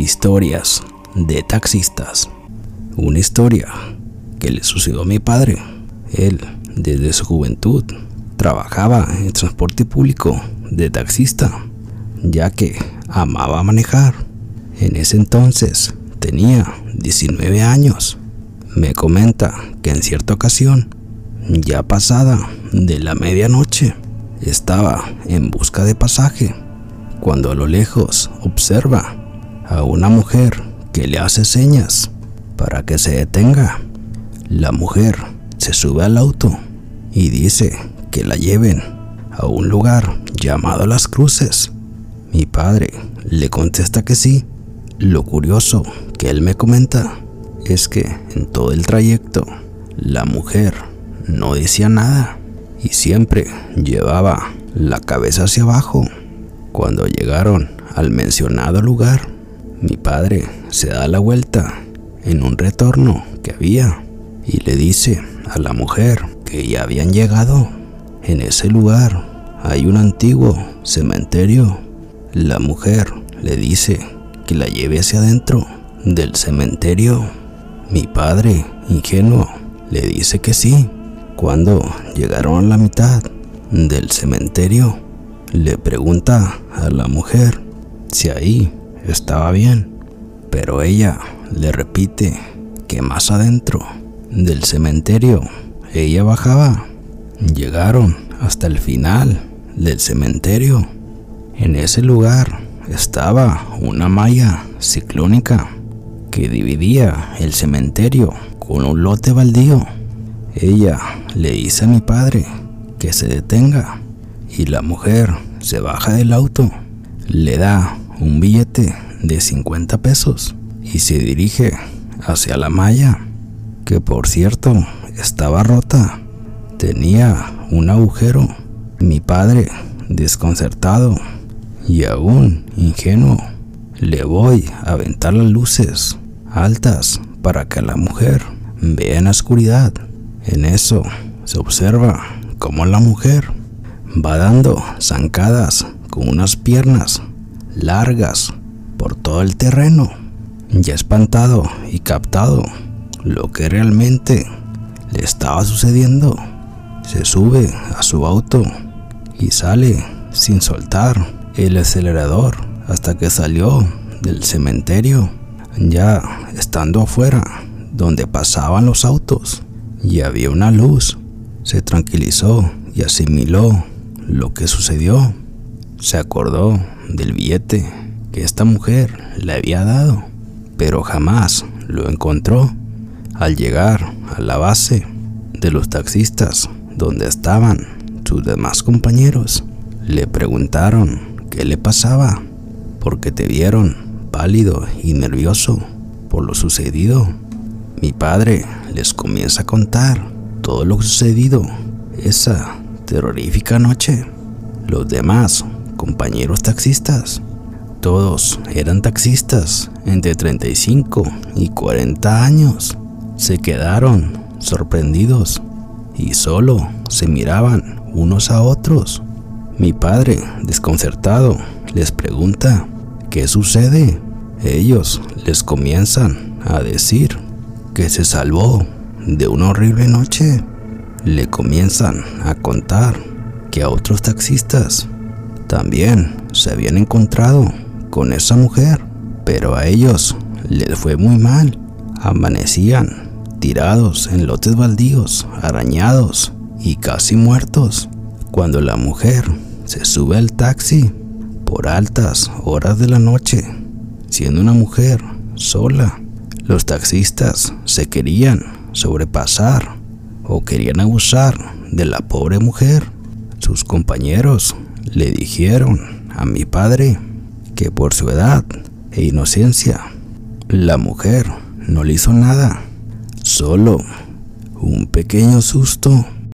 Historias de taxistas. Una historia que le sucedió a mi padre. Él, desde su juventud, trabajaba en transporte público de taxista, ya que amaba manejar. En ese entonces tenía 19 años. Me comenta que en cierta ocasión, ya pasada de la medianoche, estaba en busca de pasaje cuando a lo lejos observa a una mujer que le hace señas para que se detenga. La mujer se sube al auto y dice que la lleven a un lugar llamado Las Cruces. Mi padre le contesta que sí. Lo curioso que él me comenta es que en todo el trayecto la mujer no decía nada y siempre llevaba la cabeza hacia abajo. Cuando llegaron al mencionado lugar, mi padre se da la vuelta en un retorno que había y le dice a la mujer que ya habían llegado. En ese lugar hay un antiguo cementerio. La mujer le dice que la lleve hacia adentro del cementerio. Mi padre, ingenuo, le dice que sí. Cuando llegaron a la mitad del cementerio, le pregunta a la mujer si ahí estaba bien, pero ella le repite que más adentro del cementerio ella bajaba. Llegaron hasta el final del cementerio. En ese lugar estaba una malla ciclónica que dividía el cementerio con un lote baldío. Ella le dice a mi padre que se detenga y la mujer se baja del auto, le da un billete de 50 pesos y se dirige hacia la malla, que por cierto estaba rota. Tenía un agujero. Mi padre, desconcertado y aún ingenuo, le voy a aventar las luces altas para que la mujer vea en la oscuridad. En eso se observa cómo la mujer va dando zancadas con unas piernas largas por todo el terreno. Ya espantado y captado lo que realmente le estaba sucediendo, se sube a su auto y sale sin soltar el acelerador hasta que salió del cementerio. Ya estando afuera, donde pasaban los autos, y había una luz, se tranquilizó y asimiló lo que sucedió. Se acordó del billete que esta mujer le había dado, pero jamás lo encontró. Al llegar a la base de los taxistas donde estaban sus demás compañeros, le preguntaron qué le pasaba, porque te vieron pálido y nervioso por lo sucedido. Mi padre les comienza a contar todo lo sucedido esa terrorífica noche. Los demás compañeros taxistas. Todos eran taxistas entre 35 y 40 años. Se quedaron sorprendidos y solo se miraban unos a otros. Mi padre, desconcertado, les pregunta, ¿qué sucede? Ellos les comienzan a decir que se salvó de una horrible noche. Le comienzan a contar que a otros taxistas también se habían encontrado con esa mujer, pero a ellos les fue muy mal. Amanecían tirados en lotes baldíos, arañados y casi muertos. Cuando la mujer se sube al taxi por altas horas de la noche, siendo una mujer sola, los taxistas se querían sobrepasar o querían abusar de la pobre mujer. Sus compañeros le dijeron a mi padre que por su edad e inocencia, la mujer no le hizo nada, solo un pequeño susto